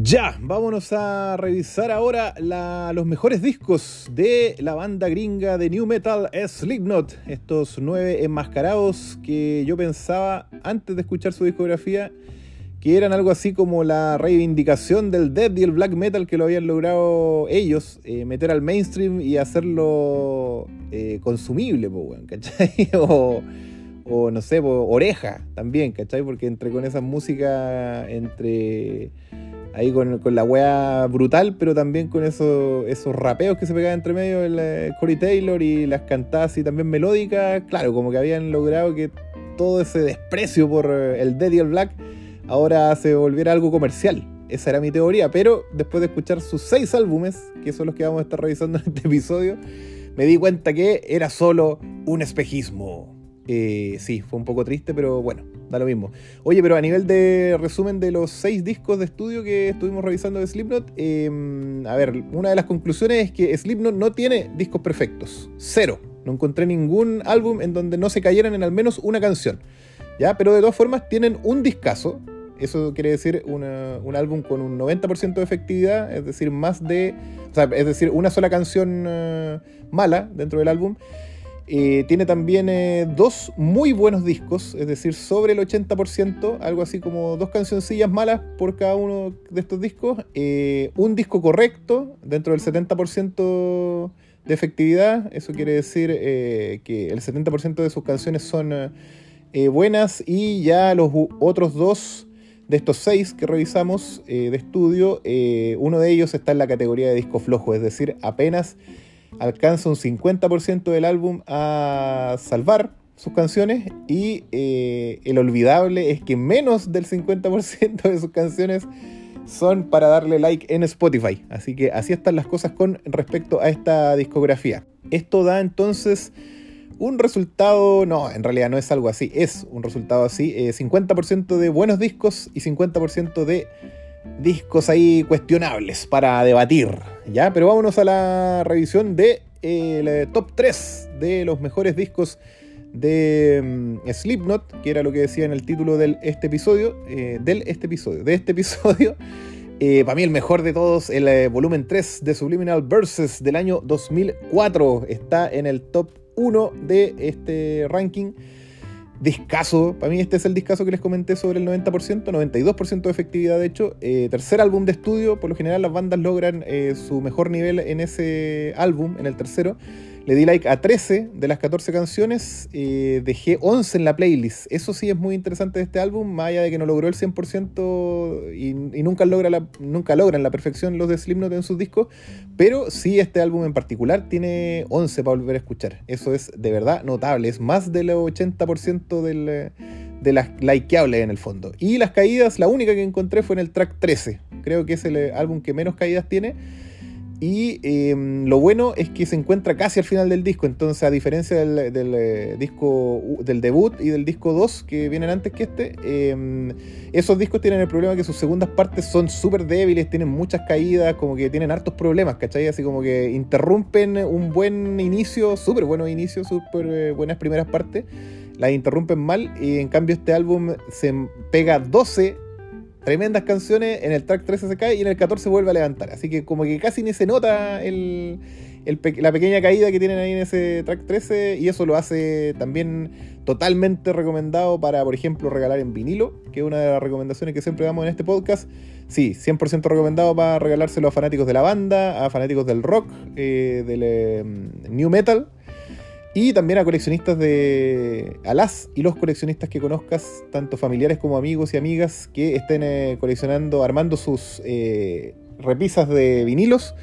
Ya, vámonos a revisar ahora los mejores discos de la banda gringa de New Metal Slipknot. Estos nueve enmascarados que yo pensaba antes de escuchar su discografía que eran algo así como la reivindicación del death y el black metal que lo habían logrado ellos eh, meter al mainstream y hacerlo eh, consumible, ¿cachai? o, o, no sé, oreja también, ¿cachai? Porque entre con esa música, entre ahí con, la wea brutal, pero también con esos, esos rapeos que se pegaban entre medio, el, eh, Corey Taylor y las cantadas y también melódicas, claro, como que habían logrado que todo ese desprecio por eh, el Dead y el Black ahora se volviera algo comercial. Esa era mi teoría, pero después de escuchar sus seis álbumes, que son los que vamos a estar revisando en este episodio, me di cuenta que era solo un espejismo. Eh, sí, fue un poco triste, pero bueno, da lo mismo. Oye, pero a nivel de resumen de los seis discos de estudio que estuvimos revisando de Slipknot, em, a ver, una de las conclusiones es que Slipknot no tiene discos perfectos. Cero. No encontré ningún álbum en donde no se cayeran en al menos una canción. ¿Ya? Pero de todas formas tienen un discazo. Eso quiere decir un álbum con un 90% de efectividad, es decir, más de. O sea, es decir, una sola canción eh, mala dentro del álbum. Eh, tiene también eh, dos muy buenos discos, es decir, sobre el 80%, algo así como dos cancioncillas malas por cada uno de estos discos. Eh, un disco correcto, dentro del 70% de efectividad, eso quiere decir que el 70% de sus canciones son buenas y ya los otros dos de estos seis que revisamos de estudio, uno de ellos está en la categoría de disco flojo, es decir, apenas alcanza un 50% del álbum a salvar sus canciones y eh, el olvidable es que menos del 50% de sus canciones son para darle like en Spotify. Así que así están las cosas con respecto a esta discografía. Esto da entonces un resultado, no, en realidad no es algo así, es un resultado así, 50% eh, de buenos discos y 50% de discos ahí cuestionables para debatir, ¿ya? Pero vámonos a la revisión de eh, top 3 de los mejores discos de mm, Slipknot, que era lo que decía en el título del este episodio, eh, del este episodio, de este episodio. Eh, para mí el mejor de todos, el volumen 3 de Subliminal Verses del año 2004, está en el top 1 de este ranking discaso. Para mí este es el discazo que les comenté sobre el 90%, 92% de efectividad de hecho. Eh, tercer álbum de estudio, por lo general las bandas logran eh, su mejor nivel en ese álbum, en el tercero. Le di like a 13 de las 14 canciones, eh, dejé 11 en la playlist. Eso sí es muy interesante de este álbum, más allá de que no logró el 100% y, nunca, logra nunca logran la perfección los de Slipknot en sus discos, pero sí este álbum en particular tiene 11 para volver a escuchar. Eso es de verdad notable, es más del 80% del, de las likeables en el fondo. Y las caídas, la única que encontré fue en el track 13. Creo que es el álbum que menos caídas tiene y em, lo bueno es que se encuentra casi al final del disco. Entonces, a diferencia del, eh, disco del debut y del disco 2 que vienen antes que este, em, esos discos tienen el problema que sus segundas partes son súper débiles, tienen muchas caídas, como que tienen hartos problemas, ¿cachai? Así como que interrumpen un buen inicio, súper buenos inicios, súper eh, buenas primeras partes, las interrumpen mal. Y en cambio, este álbum se pega 12 tremendas canciones, en el track 13 se cae y en el 14 vuelve a levantar. Así que como que casi ni se nota el, la pequeña caída que tienen ahí en ese track 13 y eso lo hace también totalmente recomendado para, por ejemplo, regalar en vinilo, que es una de las recomendaciones que siempre damos en este podcast. Sí, 100% recomendado para regalárselo a fanáticos de la banda, a fanáticos del rock, eh, del eh, new metal y también a coleccionistas de. a las y los coleccionistas que conozcas, tanto familiares como amigos y amigas, que estén eh, coleccionando, armando sus eh, repisas de vinilos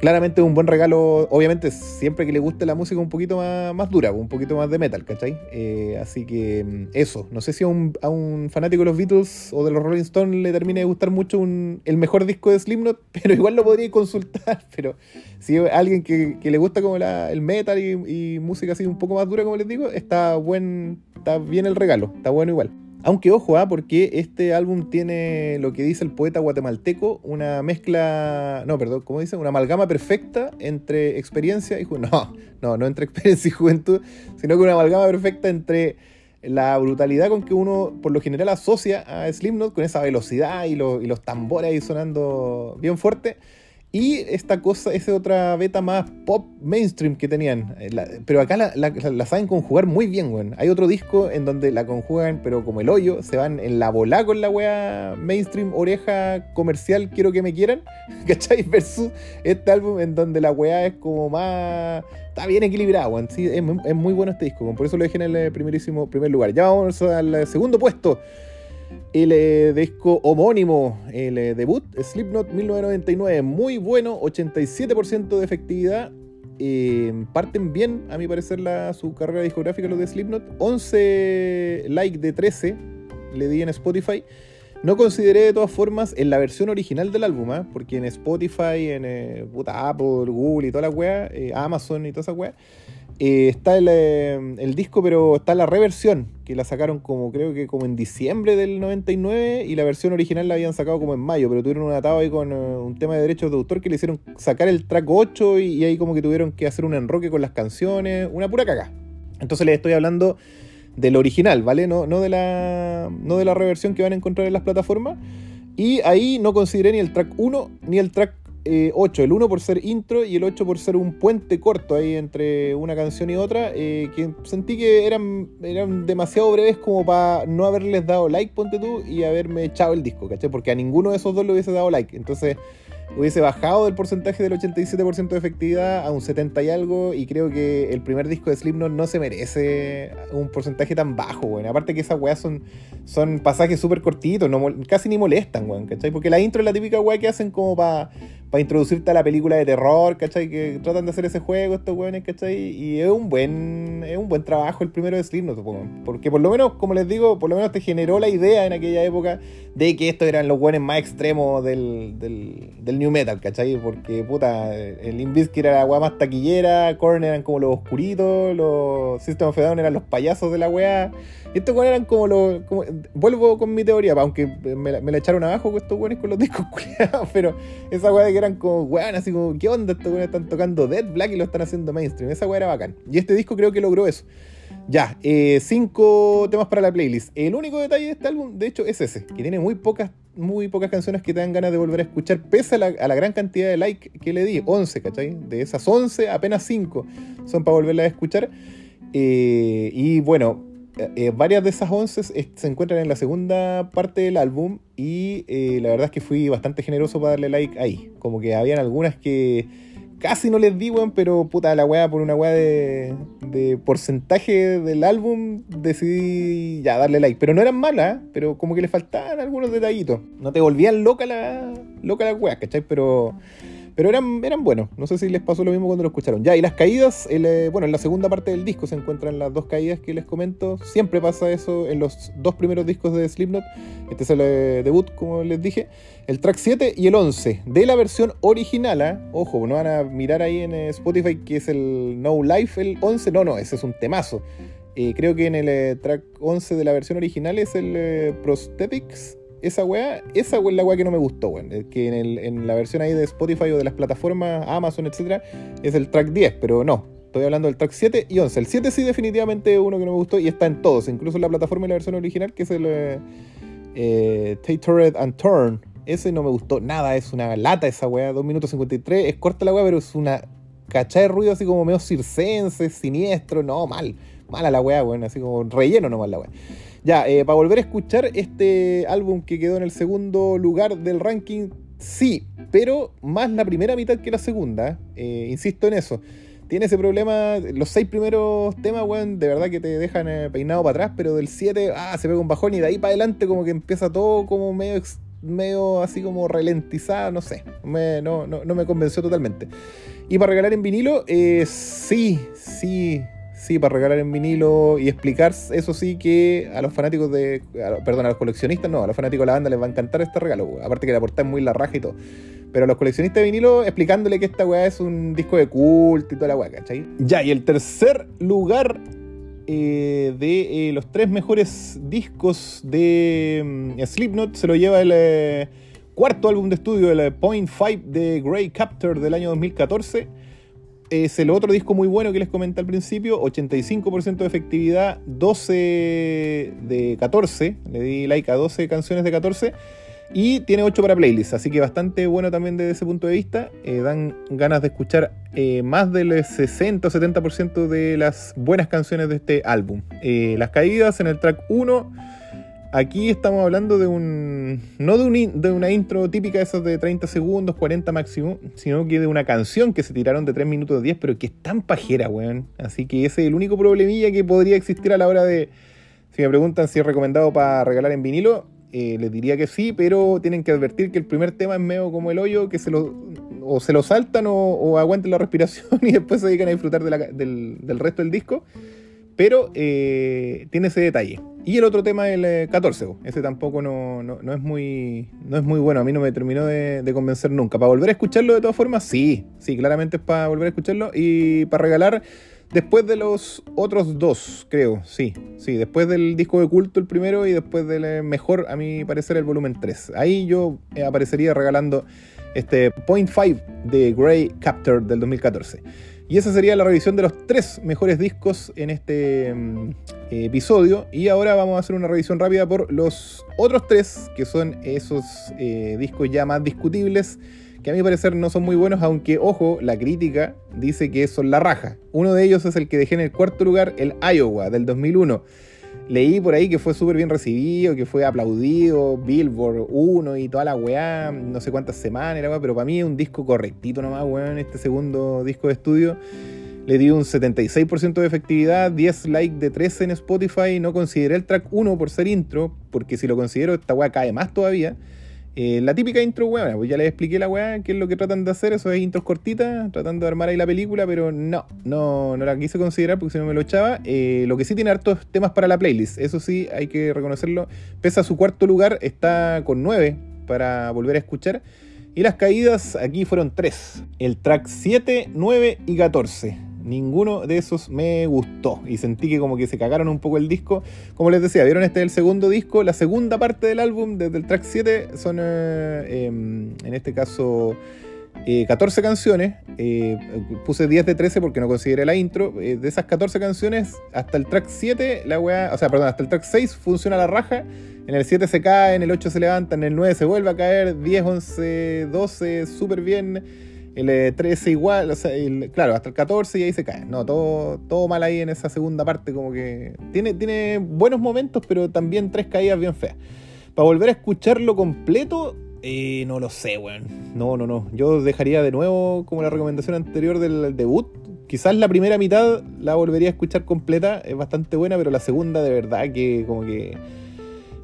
claramente un buen regalo, obviamente siempre que le guste la música un poquito más, dura, un poquito más de metal, ¿cachai? Eh, así que mm, eso, no sé si a un, fanático de los Beatles o de los Rolling Stones le termine de gustar mucho el mejor disco de Slipknot, pero igual lo podría consultar, pero si a alguien que, le gusta como el metal y, y música así un poco más dura, como les digo, está, buen, está bien el regalo, está bueno igual. Aunque ojo, ¿ah? porque este álbum tiene lo que dice el poeta guatemalteco, una mezcla, no, perdón, ¿cómo dice? Una amalgama perfecta entre experiencia y juventud. No, no, no entre experiencia y juventud, sino que una amalgama perfecta entre la brutalidad con que uno por lo general asocia a Slipknot con esa velocidad y, y los tambores ahí sonando bien fuerte. Y esta cosa, esa otra beta más pop mainstream que tenían. Eh, pero acá la, saben conjugar muy bien, weón. Hay otro disco en donde la conjugan, pero como el hoyo, se van en la bola con la wea mainstream, oreja comercial, quiero que me quieran. ¿Cachai? Versus este álbum en donde la wea es como más. Está bien equilibrada, weón. Sí, es, es, muy bueno este disco, por eso lo dejé en el primerísimo primer lugar. Ya vamos al segundo puesto el eh, disco homónimo, el eh, debut, Slipknot 1999, muy bueno, 87% de efectividad. Eh, parten bien, a mi parecer, la, su carrera discográfica, los de Slipknot. 11 like de 13 le di en Spotify. No consideré de todas formas en la versión original del álbum, ¿ah? porque en Spotify, en Apple, Google y toda la wea, Amazon y toda esa wea, eh, está eh, el, disco, pero está la reversión, que la sacaron como creo que como en diciembre del 99 y la versión original la habían sacado como en mayo, pero tuvieron un atado ahí con eh, un tema de derechos de autor que le hicieron sacar el track 8 y, ahí como que tuvieron que hacer un enroque con las canciones, una pura caga. Entonces les estoy hablando del original, ¿vale? No, no, de la, no de la reversión que van a encontrar en las plataformas. Y ahí no consideré ni el track 1 ni el track 8, eh, el 1 por ser intro y el 8 por ser un puente corto ahí entre una canción y otra, eh, que sentí que eran, eran demasiado breves como para no haberles dado like, ponte tú, y haberme echado el disco, ¿cachai? Porque a ninguno de esos dos le hubiese dado like. Entonces hubiese bajado del porcentaje del 87% de efectividad a un 70 y algo, y creo que el primer disco de Slipknot no se merece un porcentaje tan bajo, weón. Aparte que esas weas son, son pasajes súper cortitos, no, casi ni molestan, weón, ¿cachai? Porque la intro es la típica wea que hacen como para para introducirte a la película de terror, ¿cachai? Que tratan de hacer ese juego estos weones, ¿cachai? Y es un buen es un buen trabajo el primero de Slipknot, supongo. Porque por lo menos, como les digo, por lo menos te generó la idea en aquella época de que estos eran los weones más extremos del, del, new metal, ¿cachai? Porque, puta, el Invisk era la weá más taquillera, Korn eran como los oscuritos, los System of a Down eran los payasos de la weá. Y estos weones eran como los. vuelvo con mi teoría, aunque me la, echaron abajo estos weones con los discos culiados, pero esa weá de que eran como weón, así como, ¿qué onda? Estos weones están tocando Dead Black y lo están haciendo mainstream. Esa weá era bacán. Y este disco creo que logró eso. Ya, eh, cinco temas para la playlist. El único detalle de este álbum, de hecho, es ese, que tiene muy pocas, muy pocas canciones que te dan ganas de volver a escuchar, pese a la, gran cantidad de likes que le di, 11, ¿cachai? De esas 11, apenas 5 son para volverla a escuchar. Eh, y bueno, eh, varias de esas 11 se encuentran en la segunda parte del álbum y la verdad es que fui bastante generoso para darle like ahí. Como que habían algunas que casi no les di, weón, pero puta la weá, por una weá de, de, porcentaje del álbum, decidí ya darle like. Pero no eran malas, pero como que le faltaban algunos detallitos. No te volvían loca la, loca la weá, ¿cachai? Pero pero eran, eran buenos. No sé si les pasó lo mismo cuando lo escucharon. Ya, y las caídas, eh, bueno, en la segunda parte del disco se encuentran las dos caídas que les comento. Siempre pasa eso en los dos primeros discos de Slipknot. Este es el eh, debut, como les dije. El track 7 y el 11 de la versión original. ¿eh? Ojo, no van a mirar ahí en Spotify que es el No Life, el 11. No, no, ese es un temazo. creo que en el track 11 de la versión original es el Prosthetics esa weá, esa es la weá que no me gustó, weón. Que en, la versión ahí de Spotify o de las plataformas Amazon, etcétera, es el track 10, pero no. Estoy hablando del track 7 y 11. El 7 sí, definitivamente uno que no me gustó y está en todos, incluso en la plataforma y la versión original, que es el eh, eh and Turn. Ese no me gustó nada, es una lata esa weá, 2 minutos 53. Es corta la weá, pero es una cachada de ruido así como medio circense, siniestro, no, mal. Mala la weá, weón, así como relleno nomás la weá. Ya, eh, para volver a escuchar este álbum que quedó en el segundo lugar del ranking, sí, pero más la primera mitad que la segunda, eh, insisto en eso. Tiene ese problema, los seis primeros temas, weón, de verdad que te dejan eh, peinado para atrás, pero del 7, ah, se pega un bajón y de ahí para adelante como que empieza todo como medio, medio así como ralentizado, no sé, no, no, me convenció totalmente. Y para regalar en vinilo, sí, sí, Para regalar en vinilo y explicar, eso sí, que a los fanáticos de. perdón, a los coleccionistas, no, a los fanáticos de la banda les va a encantar este regalo, Aparte que la portada es muy la raja y todo. Pero a los coleccionistas de vinilo, explicándole que esta weá es un disco de culto y toda la weá, ¿cachai? Ya, y el tercer lugar eh, de eh, los tres mejores discos de mm, Slipknot se lo lleva el eh, cuarto álbum de estudio, el Point 5 de Grey Captor del año 2014 es el otro disco muy bueno que les comenté al principio, 85% de efectividad, 12 de 14, le di like a 12 canciones de 14 y tiene 8 para playlist, así que bastante bueno también desde ese punto de vista. Eh, dan ganas de escuchar eh, más del 60 o 70% de las buenas canciones de este álbum. Eh, las caídas en el track 1 Aquí estamos hablando de un. No de, un, de una intro típica esas de 30 segundos, 40 máximo, sino que de una canción que se tiraron de 3 minutos 10, pero que es tan pajera, weón. Así que ese es el único problemilla que podría existir a la hora de. Si me preguntan si es recomendado para regalar en vinilo, eh, les diría que sí, pero tienen que advertir que el primer tema es medio como el hoyo, que se lo. O se lo saltan o, aguanten la respiración y después se dedican a disfrutar del resto del disco. Pero eh, tiene ese detalle. Y el otro tema, el 14, eh, ese tampoco no, es muy, no es muy bueno. A mí no me terminó de, convencer nunca. ¿Para volver a escucharlo de todas formas? Sí, sí, claramente es para volver a escucharlo. Y para regalar después de los otros dos, creo. Sí, sí, después del disco de culto el primero y después del eh, mejor, a mi parecer, el volumen 3. Ahí yo aparecería regalando este Point 5 de Grey Captor del 2014. Y esa sería la revisión de los tres mejores discos en este mm, episodio. Y ahora vamos a hacer una revisión rápida por los otros tres, que son esos eh, discos ya más discutibles, que a mi parecer no son muy buenos, aunque, ojo, la crítica dice que son la raja. Uno de ellos es el que dejé en el cuarto lugar, el Iowa, del 2001 leí por ahí que fue súper bien recibido, que fue aplaudido, Billboard 1 y toda la weá, no sé cuántas semanas, pero para mí es un disco correctito nomás, weón, este segundo disco de estudio. Le di un 76% de efectividad, 10 likes de 13 en Spotify, no consideré el track 1 por ser intro, porque si lo considero esta weá cae más todavía. Eh, la típica intro, weón, pues ya les expliqué la weá, qué es lo que tratan de hacer, eso es intros cortitas, tratando de armar ahí la película, pero no, no, no la quise considerar porque si no me lo echaba. Eh, lo que sí tiene hartos temas para la playlist, eso sí, hay que reconocerlo. Pesa su cuarto lugar, está con 9 para volver a escuchar. Y las caídas aquí fueron 3, el track 7, 9 y 14 ninguno de esos me gustó y sentí que como que se cagaron un poco el disco. Como les decía, vieron este es el segundo disco, la segunda parte del álbum, desde el track 7, son eh, em, en este caso 14 eh, canciones. Eh, puse 10 de 13 porque no consideré la intro. de esas 14 canciones, hasta el track 7, la weá, o sea, perdón, hasta el track 6 funciona la raja. En el 7 se cae, en el 8 se levanta, en el 9 se vuelve a caer, 10, 11, 12, súper bien el 13 igual, o sea, claro, hasta el 14 y ahí se cae. No, todo, todo mal ahí en esa segunda parte, como que tiene, tiene buenos momentos, pero también tres caídas bien feas. Para volver a escucharlo completo, eh, no lo sé, weón. No, no, no. Yo dejaría de nuevo como la recomendación anterior del debut. Quizás la primera mitad la volvería a escuchar completa, es bastante buena, pero la segunda de verdad que como que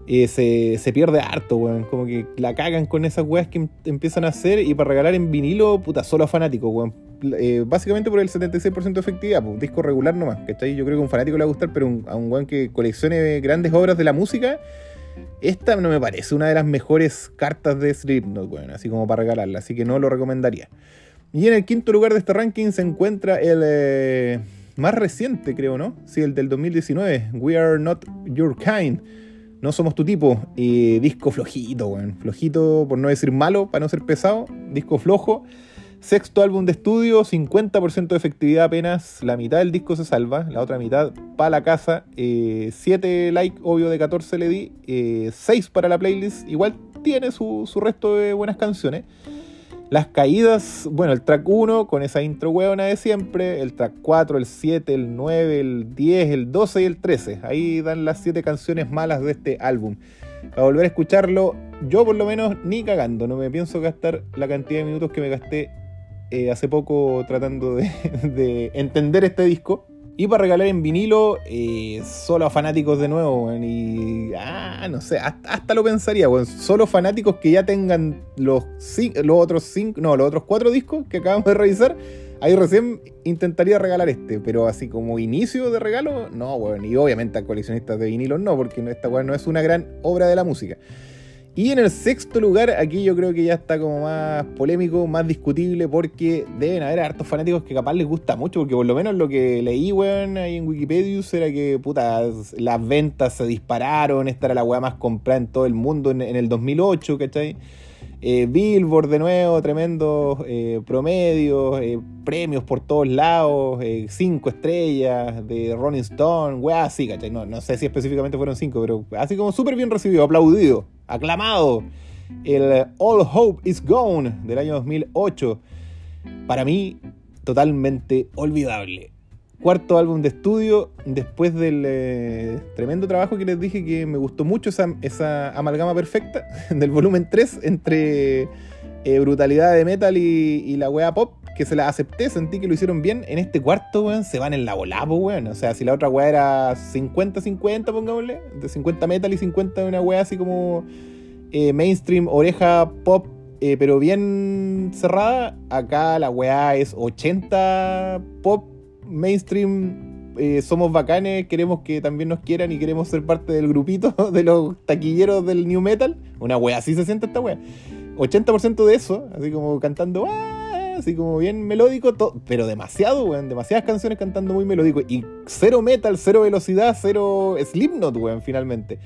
eh, se, pierde harto, weón. Como que la cagan con esas weas que em, empiezan a hacer y para regalar en vinilo, puta, solo a fanáticos, weón. Eh, básicamente por el 76% de efectividad, pues, disco regular nomás, ¿cachai? Yo creo que a un fanático le va a gustar, pero a un weón que coleccione grandes obras de la música, esta no me parece una de las mejores cartas de Slipknot, weón, así como para regalarla, así que no lo recomendaría. Y en el quinto lugar de este ranking se encuentra el eh, más reciente, creo, ¿no? Sí, el del 2019, We Are Not Your Kind no somos tu tipo. disco flojito, weón. Flojito, por no decir malo, para no ser pesado. Disco flojo. Sexto álbum de estudio, 50% de efectividad apenas. La mitad del disco se salva, la otra mitad para la casa. 7 eh, likes, obvio, de 14 le di. 6 eh, para la playlist. Igual tiene su, su resto de buenas canciones. Las caídas, bueno, el track 1 con esa intro hueona de siempre, el track 4, el 7, el 9, el 10, el 12 y el 13. Ahí dan las 7 canciones malas de este álbum. Para volver a escucharlo, yo por lo menos ni cagando, no me pienso gastar la cantidad de minutos que me gasté eh, hace poco tratando de entender este disco. Y para regalar en vinilo, eh, solo a fanáticos de nuevo, y ah, no sé, hasta, lo pensaría, bueno, solo fanáticos que ya tengan los, los otros cinco, no, los otros cuatro discos que acabamos de revisar, ahí recién intentaría regalar este, pero así como inicio de regalo, no, bueno, y obviamente a coleccionistas de vinilos no, porque esta weón no es una gran obra de la música. Y en el sexto lugar, aquí yo creo que ya está como más polémico, más discutible, porque deben haber hartos fanáticos que capaz les gusta mucho, porque por lo menos lo que leí, weón, ahí en Wikipedia era que, puta, las ventas se dispararon, esta era la weá más comprada en todo el mundo en, en el 2008, ¿cachai? Eh, Billboard de nuevo, tremendos eh, promedios, eh, premios por todos lados, cinco estrellas de Rolling Stone, weá, así, ¿cachai? No, no sé si específicamente fueron cinco, pero así como súper bien recibido, aplaudido, aclamado. El All Hope is Gone del año 2008, para mí totalmente olvidable cuarto álbum de estudio, después del eh, tremendo trabajo que les dije que me gustó mucho esa, amalgama perfecta del volumen 3 entre eh, brutalidad de metal y, la wea pop, que se la acepté, sentí que lo hicieron bien. En este cuarto, weón, se van en la volada, weón. O sea, si la otra wea era 50-50, pongámosle, de 50 metal y 50 una wea así como eh, mainstream, oreja pop pero bien cerrada. Acá la weá es 80 pop mainstream eh, somos bacanes, queremos que también nos quieran y queremos ser parte del grupito de los taquilleros del new metal. Una wea, así se siente esta wea. 80% de eso, así como cantando, ah", así como bien melódico, pero demasiado, weón, demasiadas canciones cantando muy melódico. Y cero metal, cero velocidad, cero Slipknot, weón, finalmente.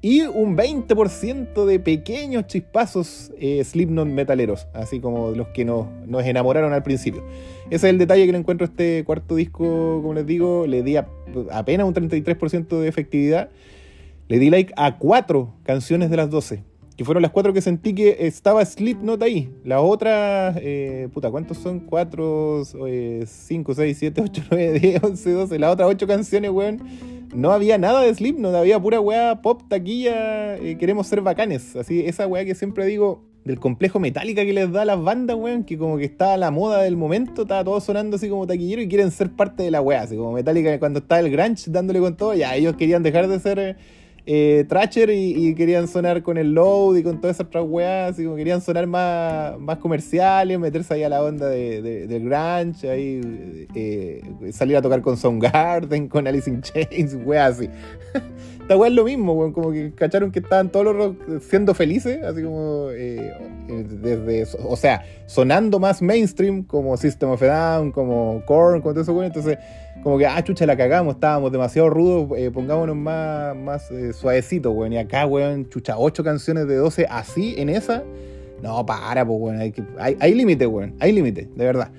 Y un 20% de pequeños chispazos eh, Slipknot metaleros, así como los que nos, nos enamoraron al principio. Ese es el detalle que le encuentro a este cuarto disco, como les digo, le di apenas un 33% de efectividad. Le di like a cuatro canciones de las 12, que fueron las cuatro que sentí que estaba Slipknot ahí. Las otras, eh, puta, ¿cuántos son? 4, 5, 6, 7, 8, 9, 10, 11, 12. Las otras ocho canciones, weón, no había nada de Slipknot, había pura weá pop, taquilla, eh, queremos ser bacanes. Así, esa weá que siempre digo, del complejo metálica que les da a las bandas, weón, que como que está a la moda del momento, está todo sonando así como taquillero y quieren ser parte de la weá, así como Metallica cuando está el grunge dándole con todo, ya ellos querían dejar de ser eh, Thrasher y, querían sonar con el load y con todas esas otras weas, así como querían sonar más, más comerciales, meterse ahí a la onda de, del grunge, ahí eh, salir a tocar con Soundgarden, con Alice in Chains, weas así. esta weá es lo mismo, como que cacharon que estaban todos los rock siendo felices, así como eh, eh, desde, o sea, sonando más mainstream, como System of a Down, como Korn, como todo eso, entonces como que, ah, chucha, la cagamos, estábamos demasiado rudos, eh, pongámonos más, más suavecitos, weón, y acá, weón, chucha, 8 canciones de 12 así, en esa, no, para, pues, weón, hay, hay, hay límite, weón, hay límite, de verdad.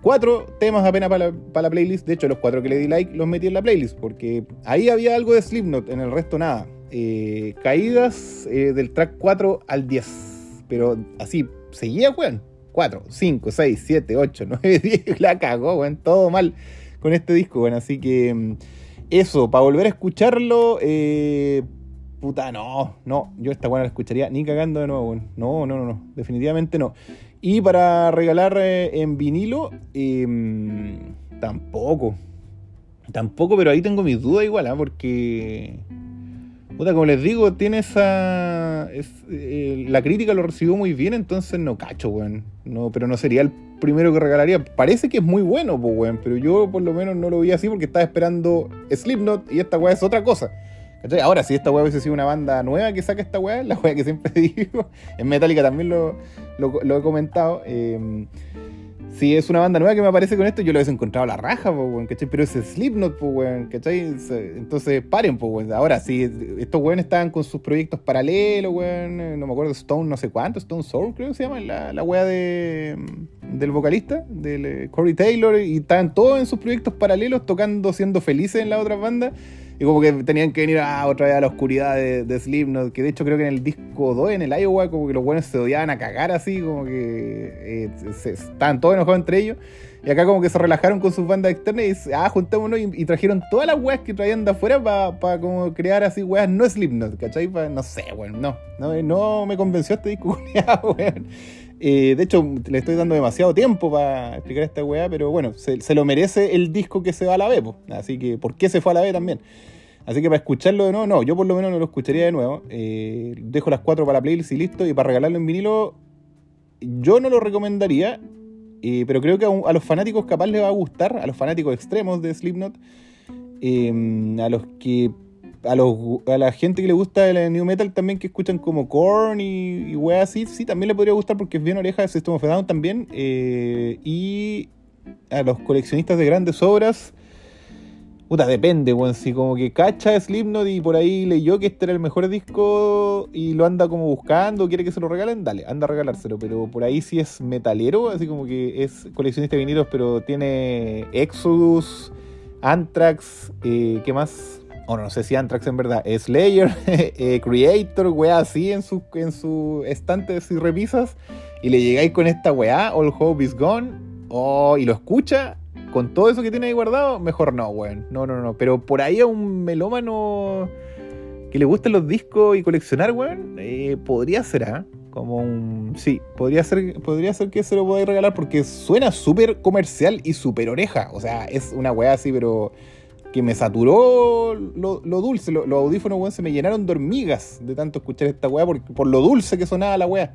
Cuatro temas apenas para la, playlist. De hecho, los cuatro que le di like los metí en la playlist. Porque ahí había algo de Slipknot, en el resto nada. Eh, caídas eh, del track 4 al 10. Pero así, seguía, weón. 4, 5, 6, 7, 8, 9, 10. La cagó, weón. Todo mal con este disco, weón. Así que mm, eso, para volver a escucharlo, eh, puta, no, no. Yo esta weón la escucharía ni cagando de nuevo, weón. No, no, no, no. Definitivamente no. Y para regalar eh, en vinilo, em, tampoco. Tampoco, pero ahí tengo mis dudas igual, ¿ah? porque. Puta, como les digo, tiene esa. Eh, la crítica lo recibió muy bien, entonces no cacho, weón. No, pero no sería el primero que regalaría. Parece que es muy bueno, pues, weón. Pero yo por lo menos no lo vi así porque estaba esperando Slipknot y esta weá es otra cosa. Ahora, si esta weá hubiese sido una banda nueva que saca esta weá, la weá que siempre digo, en Metallica también lo, he comentado. Eh, si es una banda nueva que me aparece con esto, yo lo hubiese encontrado a la raja, ¿cachai? Pero es Slipknot, ¿cachai? Entonces, paren, Ahora, si estos weones estaban con sus proyectos paralelos, weón, no me acuerdo, Stone no sé cuánto, Stone Soul creo que se llama, la, la wea de, del vocalista, del eh, Corey Taylor, y estaban todos en sus proyectos paralelos tocando, siendo felices en la otra banda y como que tenían que venir a otra vez a la oscuridad de, Slipknot, que de hecho creo que en el disco 2, en el Iowa, como que los buenos se odiaban a cagar así, como que eh, estaban todos enojados entre ellos. Y acá como que se relajaron con sus bandas externas y ah, juntémonos y, trajeron todas las weas que traían de afuera para como crear así weas no Slipknot, ¿cachai? no sé, weón, no, no, no me convenció este disco, weón. Eh, de hecho, le estoy dando demasiado tiempo para explicar esta weá, pero bueno, se, lo merece el disco que se va a la B, así que ¿por qué se fue a la B también? Así que para escucharlo de nuevo, no, yo por lo menos no lo escucharía de nuevo. Eh, dejo las cuatro para la playlist y listo. Y para regalarlo en vinilo, yo no lo recomendaría, eh, pero creo que a, los fanáticos capaz les va a gustar, a los fanáticos extremos de Slipknot, a los que a, los, a la gente que le gusta el new metal también, que escuchan como Korn y, y así, sí, también le podría gustar porque es bien oreja de System of Down también. Eh, y a los coleccionistas de grandes obras, puta, depende, weón. Si como que cacha Slipknot y por ahí leyó que este era el mejor disco y lo anda como buscando, quiere que se lo regalen, dale, anda a regalárselo. Pero por ahí si es metalero, así como que es coleccionista de vinilos, pero tiene Exodus, Anthrax, eh, ¿qué más? O no, sé si Anthrax en verdad, Slayer, eh, Creator, weá, así en su, en su estantes y repisas. Y le llegáis con esta weá, All Hope is Gone, oh, y lo escucha, con todo eso que tiene ahí guardado, mejor no, weón. No, no, no. Pero por ahí a un melómano que le gusten los discos y coleccionar, weón, eh, podría ser, ¿ah? Como un. Sí, podría ser, podría ser que se lo podáis regalar porque suena súper comercial y súper oreja. O sea, es una weá así, pero que me saturó lo, dulce. Los, audífonos, weón, se me llenaron de hormigas de tanto escuchar esta weá por, por lo dulce que sonaba la weá.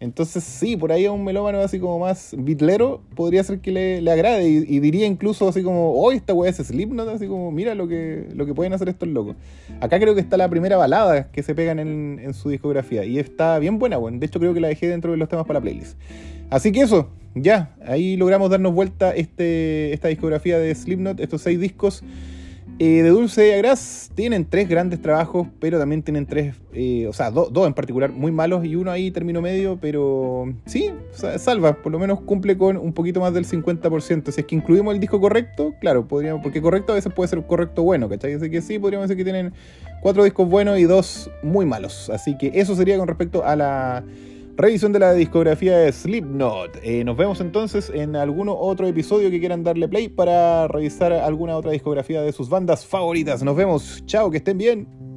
Entonces, sí, por ahí a un melómano así como más bitlero podría ser que le, agrade y, diría incluso así como, hoy esta weá es Slipknot, así como, mira lo que, lo que pueden hacer estos locos. Acá creo que está la primera balada que se pegan en, en su discografía y está bien buena, bueno. De hecho, creo que la dejé dentro de los temas para la playlist. Así que eso, ya, ahí logramos darnos vuelta este, esta discografía de Slipknot, estos seis discos. Eh, de Dulce y Agras tienen tres grandes trabajos, pero también tienen tres, eh, o sea, dos en particular muy malos y uno ahí termino medio, pero sí, salva, por lo menos cumple con un poquito más del 50%. Si es que incluimos el disco correcto, claro, podríamos, porque correcto a veces puede ser correcto bueno, ¿cachai? Así que sí, podríamos decir que tienen cuatro discos buenos y dos muy malos. Así que eso sería con respecto a la Revisión de la discografía de Slipknot. Eh, nos vemos entonces en algún otro episodio que quieran darle play para revisar alguna otra discografía de sus bandas favoritas. Nos vemos. Chao, que estén bien.